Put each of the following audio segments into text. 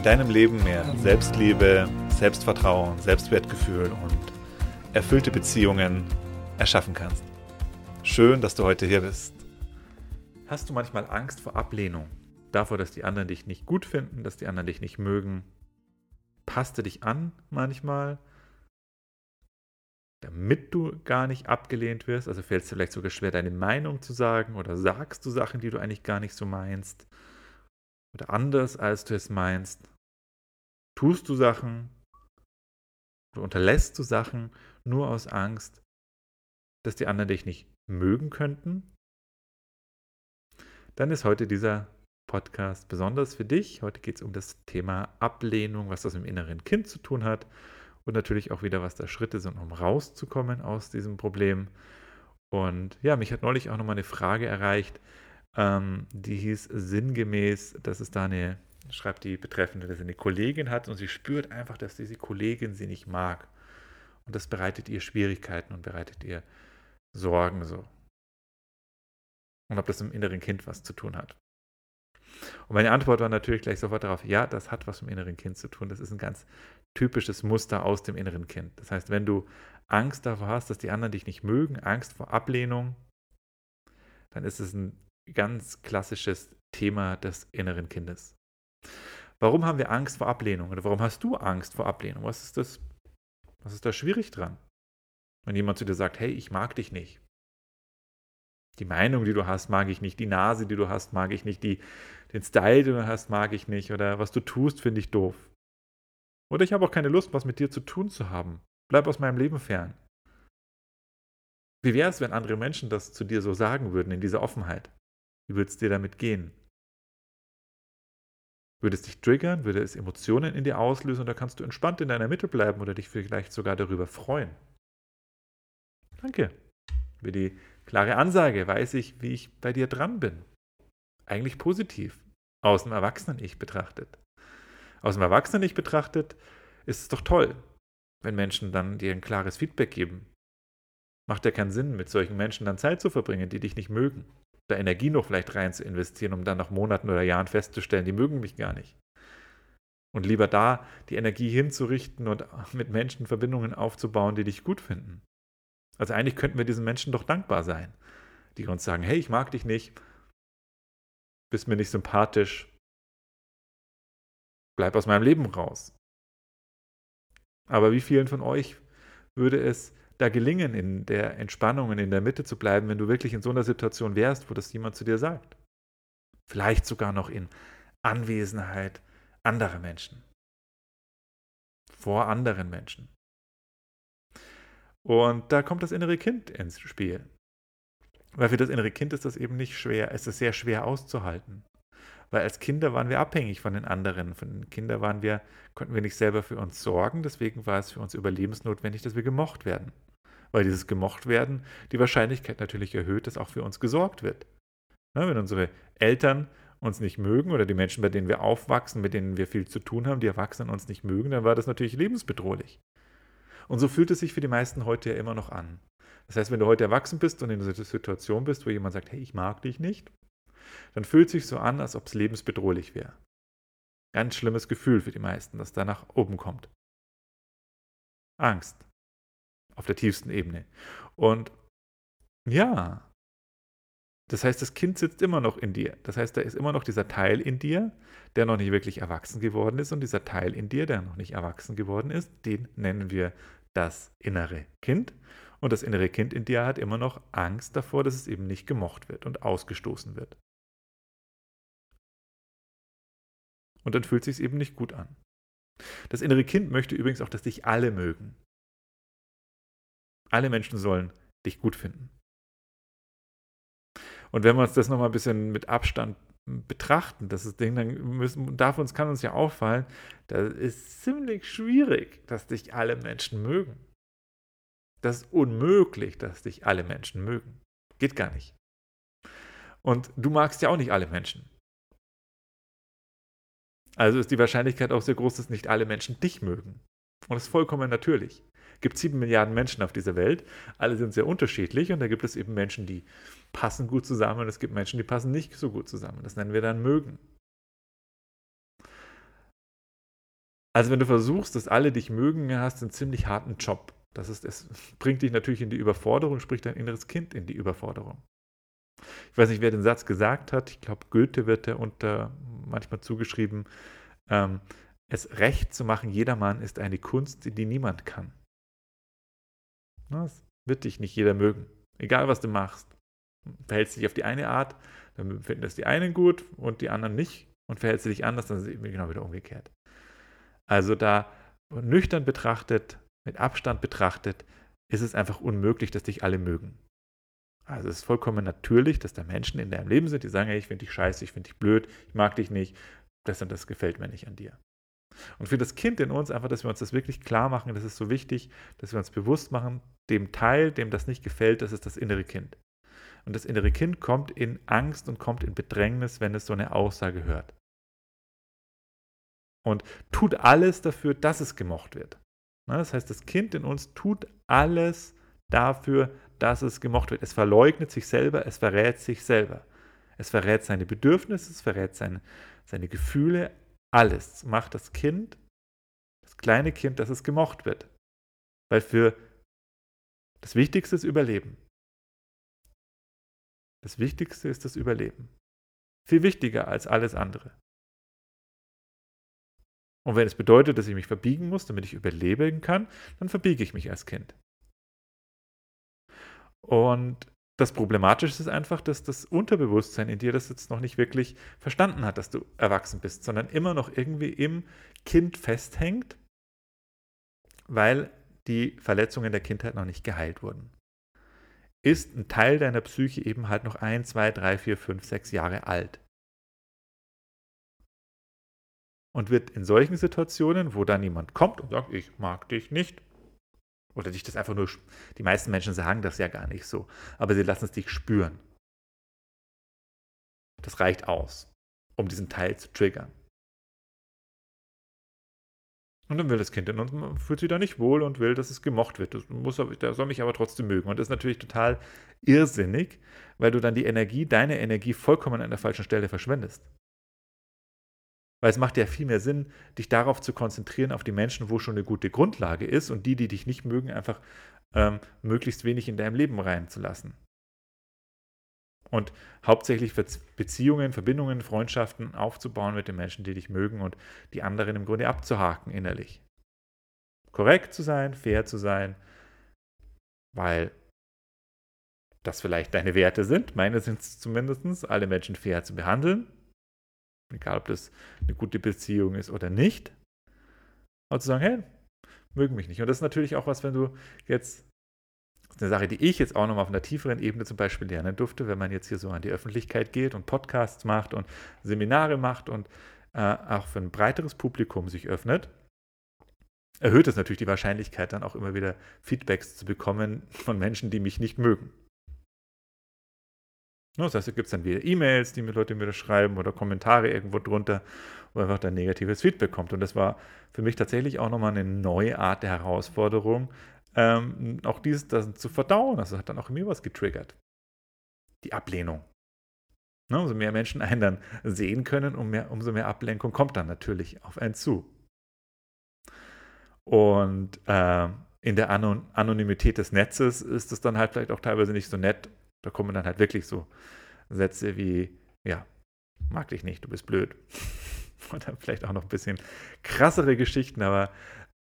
in deinem Leben mehr Selbstliebe, Selbstvertrauen, Selbstwertgefühl und erfüllte Beziehungen erschaffen kannst. Schön, dass du heute hier bist. Hast du manchmal Angst vor Ablehnung? Davor, dass die anderen dich nicht gut finden, dass die anderen dich nicht mögen? Passt du dich an manchmal, damit du gar nicht abgelehnt wirst? Also fällt es dir vielleicht sogar schwer, deine Meinung zu sagen oder sagst du Sachen, die du eigentlich gar nicht so meinst? Oder anders, als du es meinst? Tust du Sachen oder unterlässt du Sachen nur aus Angst, dass die anderen dich nicht mögen könnten, dann ist heute dieser Podcast besonders für dich. Heute geht es um das Thema Ablehnung, was das im inneren Kind zu tun hat und natürlich auch wieder, was da Schritte sind, um rauszukommen aus diesem Problem. Und ja, mich hat neulich auch nochmal eine Frage erreicht, ähm, die hieß sinngemäß, dass es da eine schreibt die Betreffende, dass sie eine Kollegin hat und sie spürt einfach, dass diese Kollegin sie nicht mag. Und das bereitet ihr Schwierigkeiten und bereitet ihr Sorgen so. Und ob das im inneren Kind was zu tun hat. Und meine Antwort war natürlich gleich sofort darauf, ja, das hat was mit dem inneren Kind zu tun. Das ist ein ganz typisches Muster aus dem inneren Kind. Das heißt, wenn du Angst davor hast, dass die anderen dich nicht mögen, Angst vor Ablehnung, dann ist es ein ganz klassisches Thema des inneren Kindes. Warum haben wir Angst vor Ablehnung? Oder warum hast du Angst vor Ablehnung? Was ist das? Was ist da schwierig dran? Wenn jemand zu dir sagt, hey, ich mag dich nicht. Die Meinung, die du hast, mag ich nicht. Die Nase, die du hast, mag ich nicht. Die, den Style, den du hast, mag ich nicht. Oder was du tust, finde ich doof. Oder ich habe auch keine Lust, was mit dir zu tun zu haben. Bleib aus meinem Leben fern. Wie wäre es, wenn andere Menschen das zu dir so sagen würden, in dieser Offenheit? Wie würde es dir damit gehen? Würde es dich triggern? Würde es Emotionen in dir auslösen? Oder kannst du entspannt in deiner Mitte bleiben oder dich vielleicht sogar darüber freuen? Danke. Für die klare Ansage weiß ich, wie ich bei dir dran bin. Eigentlich positiv. Aus dem Erwachsenen-Ich betrachtet. Aus dem Erwachsenen-Ich betrachtet ist es doch toll, wenn Menschen dann dir ein klares Feedback geben. Macht ja keinen Sinn, mit solchen Menschen dann Zeit zu verbringen, die dich nicht mögen da Energie noch vielleicht rein zu investieren, um dann nach Monaten oder Jahren festzustellen, die mögen mich gar nicht. Und lieber da die Energie hinzurichten und mit Menschen Verbindungen aufzubauen, die dich gut finden. Also eigentlich könnten wir diesen Menschen doch dankbar sein, die uns sagen, hey, ich mag dich nicht, bist mir nicht sympathisch, bleib aus meinem Leben raus. Aber wie vielen von euch würde es da gelingen, in der Entspannung und in der Mitte zu bleiben, wenn du wirklich in so einer Situation wärst, wo das jemand zu dir sagt. Vielleicht sogar noch in Anwesenheit anderer Menschen. Vor anderen Menschen. Und da kommt das innere Kind ins Spiel. Weil für das innere Kind ist das eben nicht schwer, es ist sehr schwer auszuhalten. Weil als Kinder waren wir abhängig von den anderen. Von den Kindern waren wir, konnten wir nicht selber für uns sorgen, deswegen war es für uns überlebensnotwendig, dass wir gemocht werden weil dieses gemocht werden die Wahrscheinlichkeit natürlich erhöht, dass auch für uns gesorgt wird. Ja, wenn unsere Eltern uns nicht mögen oder die Menschen, bei denen wir aufwachsen, mit denen wir viel zu tun haben, die Erwachsenen uns nicht mögen, dann war das natürlich lebensbedrohlich. Und so fühlt es sich für die meisten heute ja immer noch an. Das heißt, wenn du heute erwachsen bist und in einer Situation bist, wo jemand sagt, hey, ich mag dich nicht, dann fühlt es sich so an, als ob es lebensbedrohlich wäre. Ganz schlimmes Gefühl für die meisten, das da nach oben kommt. Angst auf der tiefsten Ebene. Und ja, das heißt, das Kind sitzt immer noch in dir. Das heißt, da ist immer noch dieser Teil in dir, der noch nicht wirklich erwachsen geworden ist. Und dieser Teil in dir, der noch nicht erwachsen geworden ist, den nennen wir das innere Kind. Und das innere Kind in dir hat immer noch Angst davor, dass es eben nicht gemocht wird und ausgestoßen wird. Und dann fühlt es sich eben nicht gut an. Das innere Kind möchte übrigens auch, dass dich alle mögen. Alle Menschen sollen dich gut finden. Und wenn wir uns das nochmal ein bisschen mit Abstand betrachten, das Ding, dann müssen, darf uns, kann uns ja auffallen, das ist ziemlich schwierig, dass dich alle Menschen mögen. Das ist unmöglich, dass dich alle Menschen mögen. Geht gar nicht. Und du magst ja auch nicht alle Menschen. Also ist die Wahrscheinlichkeit auch sehr groß, dass nicht alle Menschen dich mögen. Und das ist vollkommen natürlich. Gibt sieben Milliarden Menschen auf dieser Welt. Alle sind sehr unterschiedlich und da gibt es eben Menschen, die passen gut zusammen und es gibt Menschen, die passen nicht so gut zusammen. Das nennen wir dann mögen. Also wenn du versuchst, dass alle dich mögen, hast du einen ziemlich harten Job. Das ist, es bringt dich natürlich in die Überforderung, spricht dein inneres Kind in die Überforderung. Ich weiß nicht, wer den Satz gesagt hat. Ich glaube, Goethe wird der unter manchmal zugeschrieben. Ähm, es recht zu machen, jedermann ist eine Kunst, die niemand kann. Das wird dich nicht jeder mögen. Egal, was du machst. Verhältst du dich auf die eine Art, dann finden das die einen gut und die anderen nicht. Und verhältst du dich anders, dann ist es eben genau wieder umgekehrt. Also da nüchtern betrachtet, mit Abstand betrachtet, ist es einfach unmöglich, dass dich alle mögen. Also es ist vollkommen natürlich, dass da Menschen in deinem Leben sind, die sagen, hey, ich finde dich scheiße, ich finde dich blöd, ich mag dich nicht, das und das gefällt mir nicht an dir. Und für das Kind in uns einfach, dass wir uns das wirklich klar machen, das ist so wichtig, dass wir uns bewusst machen, dem Teil, dem das nicht gefällt, das ist das innere Kind. Und das innere Kind kommt in Angst und kommt in Bedrängnis, wenn es so eine Aussage hört. Und tut alles dafür, dass es gemocht wird. Das heißt, das Kind in uns tut alles dafür, dass es gemocht wird. Es verleugnet sich selber, es verrät sich selber. Es verrät seine Bedürfnisse, es verrät seine, seine Gefühle, alles macht das Kind, das kleine Kind, dass es gemocht wird. Weil für das Wichtigste ist Überleben. Das Wichtigste ist das Überleben. Viel wichtiger als alles andere. Und wenn es bedeutet, dass ich mich verbiegen muss, damit ich überleben kann, dann verbiege ich mich als Kind. Und das Problematische ist einfach, dass das Unterbewusstsein in dir das jetzt noch nicht wirklich verstanden hat, dass du erwachsen bist, sondern immer noch irgendwie im Kind festhängt, weil die Verletzungen der Kindheit noch nicht geheilt wurden. Ist ein Teil deiner Psyche eben halt noch ein, zwei, drei, vier, fünf, sechs Jahre alt. Und wird in solchen Situationen, wo dann jemand kommt und sagt, ich mag dich nicht, oder dich das einfach nur, die meisten Menschen sagen das ja gar nicht so, aber sie lassen es dich spüren. Das reicht aus, um diesen Teil zu triggern. Und dann will das Kind in uns, fühlt sich da nicht wohl und will, dass es gemocht wird. Das muss, der soll mich aber trotzdem mögen. Und das ist natürlich total irrsinnig, weil du dann die Energie, deine Energie vollkommen an der falschen Stelle verschwendest. Weil es macht ja viel mehr Sinn, dich darauf zu konzentrieren, auf die Menschen, wo schon eine gute Grundlage ist und die, die dich nicht mögen, einfach ähm, möglichst wenig in deinem Leben reinzulassen. Und hauptsächlich Beziehungen, Verbindungen, Freundschaften aufzubauen mit den Menschen, die dich mögen und die anderen im Grunde abzuhaken innerlich. Korrekt zu sein, fair zu sein, weil das vielleicht deine Werte sind. Meine sind es zumindest, alle Menschen fair zu behandeln, egal ob das eine gute Beziehung ist oder nicht. Aber zu sagen, hey, mögen mich nicht. Und das ist natürlich auch was, wenn du jetzt, das ist eine Sache, die ich jetzt auch nochmal auf einer tieferen Ebene zum Beispiel lernen durfte, wenn man jetzt hier so an die Öffentlichkeit geht und Podcasts macht und Seminare macht und äh, auch für ein breiteres Publikum sich öffnet, erhöht es natürlich die Wahrscheinlichkeit, dann auch immer wieder Feedbacks zu bekommen von Menschen, die mich nicht mögen. Das heißt, da gibt es dann wieder E-Mails, die mir Leute mir schreiben oder Kommentare irgendwo drunter, wo einfach dann negatives Feedback kommt. Und das war für mich tatsächlich auch nochmal eine neue Art der Herausforderung, ähm, auch dieses das zu verdauen. Das hat dann auch in mir was getriggert. Die Ablehnung. Ne, umso mehr Menschen einen dann sehen können, um mehr, umso mehr Ablenkung kommt dann natürlich auf einen zu. Und äh, in der Anon Anonymität des Netzes ist es dann halt vielleicht auch teilweise nicht so nett, da kommen dann halt wirklich so Sätze wie, ja, mag dich nicht, du bist blöd. Oder vielleicht auch noch ein bisschen krassere Geschichten, aber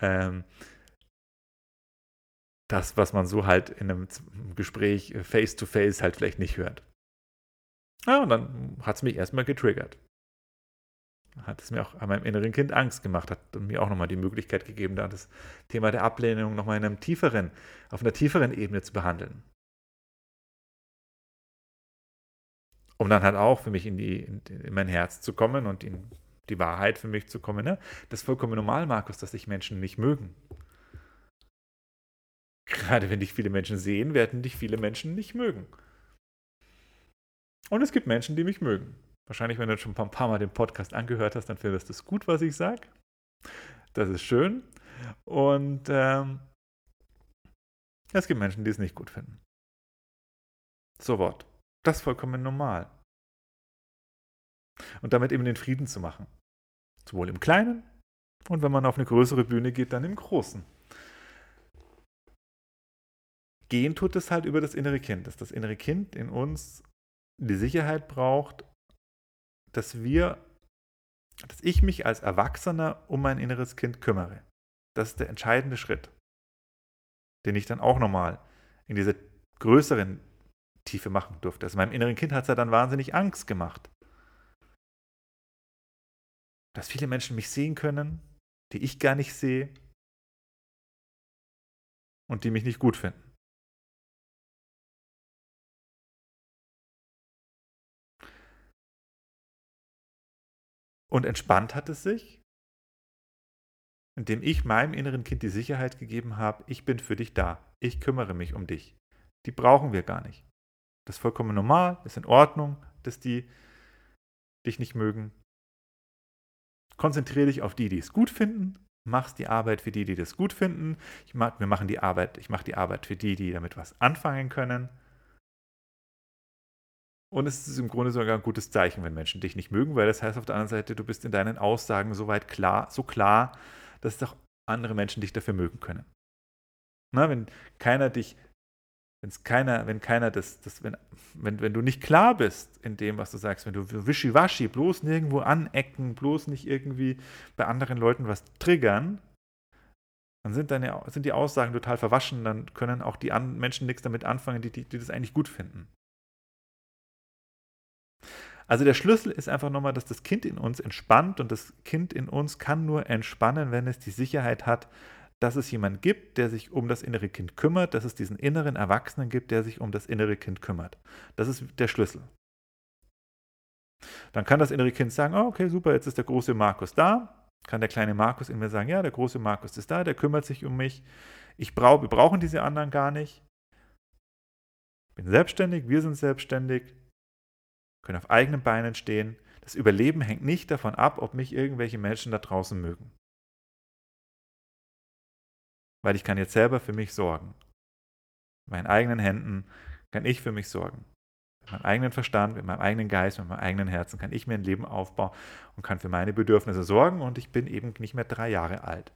ähm, das, was man so halt in einem Gespräch face-to-face -face halt vielleicht nicht hört. Ja, und dann hat es mich erstmal getriggert. Hat es mir auch an meinem inneren Kind Angst gemacht, hat mir auch nochmal die Möglichkeit gegeben, da das Thema der Ablehnung nochmal in einem tieferen, auf einer tieferen Ebene zu behandeln. Um dann halt auch für mich in, die, in mein Herz zu kommen und in die Wahrheit für mich zu kommen. Ne? Das ist vollkommen normal, Markus, dass sich Menschen nicht mögen. Gerade wenn dich viele Menschen sehen, werden dich viele Menschen nicht mögen. Und es gibt Menschen, die mich mögen. Wahrscheinlich, wenn du schon ein paar Mal den Podcast angehört hast, dann findest du es gut, was ich sage. Das ist schön. Und ähm, es gibt Menschen, die es nicht gut finden. So Wort. Das ist vollkommen normal. Und damit eben den Frieden zu machen. Sowohl im Kleinen und wenn man auf eine größere Bühne geht, dann im Großen. Gehen tut es halt über das innere Kind, dass das innere Kind in uns die Sicherheit braucht, dass wir, dass ich mich als Erwachsener um mein inneres Kind kümmere. Das ist der entscheidende Schritt, den ich dann auch nochmal in dieser größeren Tiefe machen durfte. Also meinem inneren Kind hat es ja dann wahnsinnig Angst gemacht. Dass viele Menschen mich sehen können, die ich gar nicht sehe und die mich nicht gut finden. Und entspannt hat es sich, indem ich meinem inneren Kind die Sicherheit gegeben habe, ich bin für dich da, ich kümmere mich um dich. Die brauchen wir gar nicht. Das ist vollkommen normal, ist in Ordnung, dass die dich nicht mögen. Konzentriere dich auf die, die es gut finden. Machst die Arbeit für die, die das gut finden. Ich mach, wir machen die Arbeit, ich mache die Arbeit für die, die damit was anfangen können. Und es ist im Grunde sogar ein gutes Zeichen, wenn Menschen dich nicht mögen, weil das heißt auf der anderen Seite, du bist in deinen Aussagen so weit klar, so klar, dass auch andere Menschen dich dafür mögen können. Na, wenn keiner dich, wenn's keiner, wenn keiner das, das wenn, wenn, wenn du nicht klar bist in dem, was du sagst, wenn du wischiwaschi, bloß nirgendwo anecken, bloß nicht irgendwie bei anderen Leuten was triggern, dann sind, deine, sind die Aussagen total verwaschen, dann können auch die Menschen nichts damit anfangen, die, die, die das eigentlich gut finden. Also der Schlüssel ist einfach nochmal, dass das Kind in uns entspannt und das Kind in uns kann nur entspannen, wenn es die Sicherheit hat, dass es jemanden gibt, der sich um das innere Kind kümmert, dass es diesen inneren Erwachsenen gibt, der sich um das innere Kind kümmert. Das ist der Schlüssel. Dann kann das innere Kind sagen, oh, okay, super, jetzt ist der große Markus da. Kann der kleine Markus in mir sagen, ja, der große Markus ist da, der kümmert sich um mich. Ich brauch, wir brauchen diese anderen gar nicht. Ich bin selbstständig, wir sind selbstständig können auf eigenen Beinen stehen. Das Überleben hängt nicht davon ab, ob mich irgendwelche Menschen da draußen mögen. Weil ich kann jetzt selber für mich sorgen. Mit meinen eigenen Händen kann ich für mich sorgen. Mit meinem eigenen Verstand, mit meinem eigenen Geist, mit meinem eigenen Herzen kann ich mir ein Leben aufbauen und kann für meine Bedürfnisse sorgen und ich bin eben nicht mehr drei Jahre alt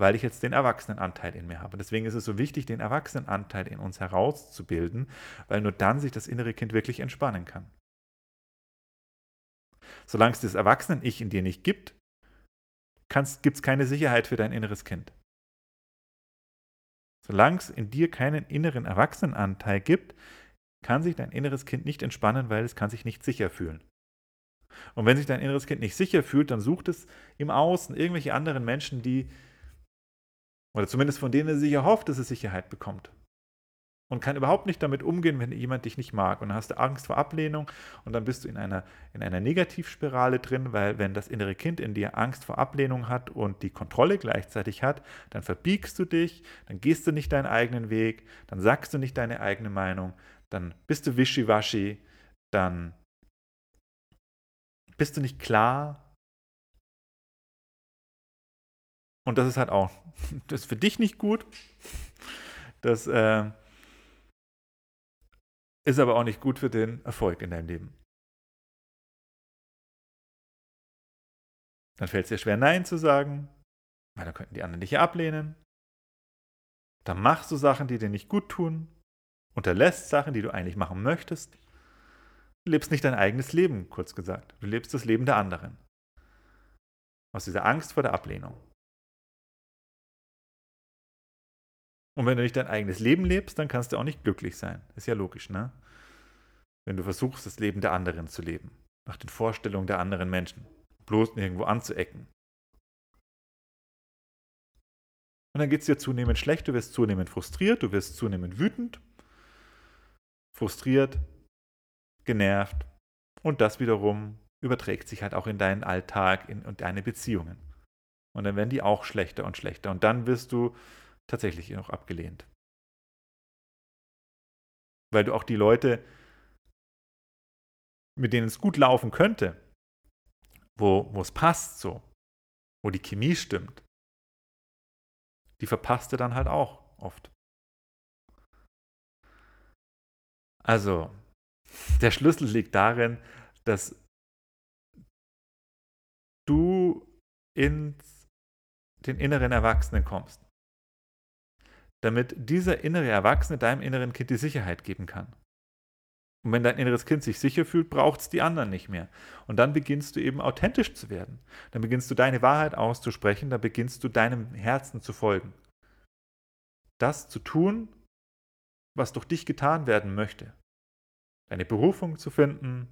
weil ich jetzt den Erwachsenenanteil in mir habe. Deswegen ist es so wichtig, den Erwachsenenanteil in uns herauszubilden, weil nur dann sich das innere Kind wirklich entspannen kann. Solange es das Erwachsenen-Ich in dir nicht gibt, gibt es keine Sicherheit für dein inneres Kind. Solange es in dir keinen inneren Erwachsenenanteil gibt, kann sich dein inneres Kind nicht entspannen, weil es kann sich nicht sicher fühlen. Und wenn sich dein inneres Kind nicht sicher fühlt, dann sucht es im Außen irgendwelche anderen Menschen, die, oder zumindest von denen es sich erhofft, dass es Sicherheit bekommt und kann überhaupt nicht damit umgehen, wenn jemand dich nicht mag. Und dann hast du Angst vor Ablehnung und dann bist du in einer, in einer Negativspirale drin, weil wenn das innere Kind in dir Angst vor Ablehnung hat und die Kontrolle gleichzeitig hat, dann verbiegst du dich, dann gehst du nicht deinen eigenen Weg, dann sagst du nicht deine eigene Meinung, dann bist du wischiwaschi, dann bist du nicht klar. Und das ist halt auch, das ist für dich nicht gut. Das äh, ist aber auch nicht gut für den Erfolg in deinem Leben. Dann fällt es dir schwer, Nein zu sagen, weil dann könnten die anderen dich ja ablehnen. Dann machst du Sachen, die dir nicht gut tun, unterlässt Sachen, die du eigentlich machen möchtest. Du lebst nicht dein eigenes Leben, kurz gesagt. Du lebst das Leben der anderen. Aus dieser Angst vor der Ablehnung. Und wenn du nicht dein eigenes Leben lebst, dann kannst du auch nicht glücklich sein. Ist ja logisch, ne? Wenn du versuchst, das Leben der anderen zu leben, nach den Vorstellungen der anderen Menschen, bloß irgendwo anzuecken. Und dann geht es dir zunehmend schlecht, du wirst zunehmend frustriert, du wirst zunehmend wütend, frustriert, genervt, Und das wiederum überträgt sich halt auch in deinen Alltag und deine Beziehungen. Und dann werden die auch schlechter und schlechter. Und dann wirst du tatsächlich noch abgelehnt. Weil du auch die Leute, mit denen es gut laufen könnte, wo, wo es passt so, wo die Chemie stimmt, die verpasst du dann halt auch oft. Also, der Schlüssel liegt darin, dass du in den inneren Erwachsenen kommst. Damit dieser innere Erwachsene deinem inneren Kind die Sicherheit geben kann. Und wenn dein inneres Kind sich sicher fühlt, braucht es die anderen nicht mehr. Und dann beginnst du eben authentisch zu werden. Dann beginnst du deine Wahrheit auszusprechen, dann beginnst du deinem Herzen zu folgen. Das zu tun, was durch dich getan werden möchte. Deine Berufung zu finden,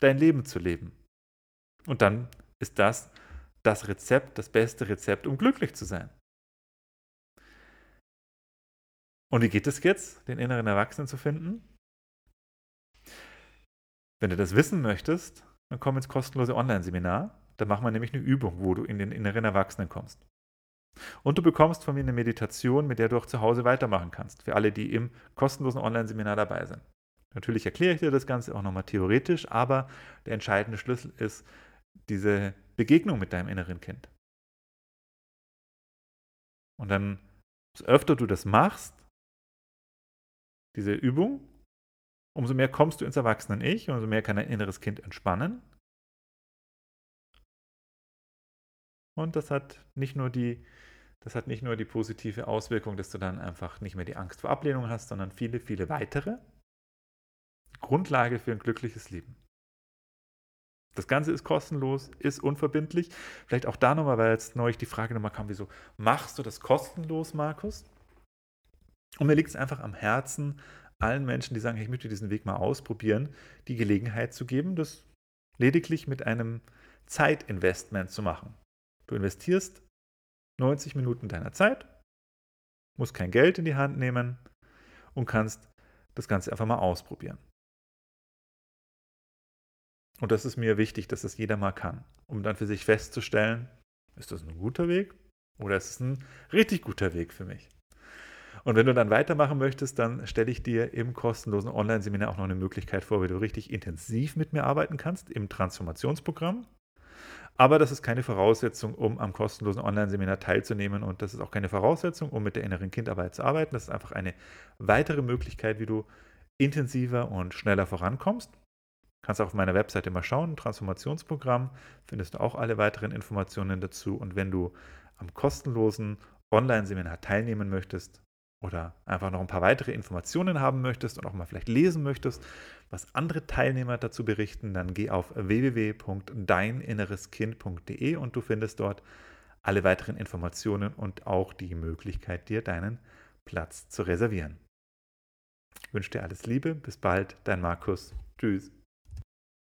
dein Leben zu leben. Und dann ist das das Rezept, das beste Rezept, um glücklich zu sein. Und wie geht es jetzt, den inneren Erwachsenen zu finden? Wenn du das wissen möchtest, dann komm ins kostenlose Online-Seminar. Da machen wir nämlich eine Übung, wo du in den inneren Erwachsenen kommst. Und du bekommst von mir eine Meditation, mit der du auch zu Hause weitermachen kannst, für alle, die im kostenlosen Online-Seminar dabei sind. Natürlich erkläre ich dir das Ganze auch nochmal theoretisch, aber der entscheidende Schlüssel ist diese Begegnung mit deinem inneren Kind. Und dann, so öfter du das machst, diese Übung, umso mehr kommst du ins Erwachsenen-Ich, umso mehr kann dein inneres Kind entspannen. Und das hat nicht nur die, das hat nicht nur die positive Auswirkung, dass du dann einfach nicht mehr die Angst vor Ablehnung hast, sondern viele, viele weitere. Grundlage für ein glückliches Leben. Das Ganze ist kostenlos, ist unverbindlich. Vielleicht auch da nochmal, weil jetzt neulich die Frage nochmal kam, wieso machst du das kostenlos, Markus? Und mir liegt es einfach am Herzen, allen Menschen, die sagen, ich möchte diesen Weg mal ausprobieren, die Gelegenheit zu geben, das lediglich mit einem Zeitinvestment zu machen. Du investierst 90 Minuten deiner Zeit, musst kein Geld in die Hand nehmen und kannst das Ganze einfach mal ausprobieren. Und das ist mir wichtig, dass das jeder mal kann, um dann für sich festzustellen, ist das ein guter Weg oder ist es ein richtig guter Weg für mich? Und wenn du dann weitermachen möchtest, dann stelle ich dir im kostenlosen Online-Seminar auch noch eine Möglichkeit vor, wie du richtig intensiv mit mir arbeiten kannst im Transformationsprogramm. Aber das ist keine Voraussetzung, um am kostenlosen Online-Seminar teilzunehmen und das ist auch keine Voraussetzung, um mit der inneren Kindarbeit zu arbeiten. Das ist einfach eine weitere Möglichkeit, wie du intensiver und schneller vorankommst. Kannst auch auf meiner Webseite mal schauen, Transformationsprogramm, findest du auch alle weiteren Informationen dazu. Und wenn du am kostenlosen Online-Seminar teilnehmen möchtest, oder einfach noch ein paar weitere Informationen haben möchtest und auch mal vielleicht lesen möchtest, was andere Teilnehmer dazu berichten, dann geh auf www.deininnereskind.de und du findest dort alle weiteren Informationen und auch die Möglichkeit, dir deinen Platz zu reservieren. Ich wünsche dir alles Liebe, bis bald, dein Markus. Tschüss.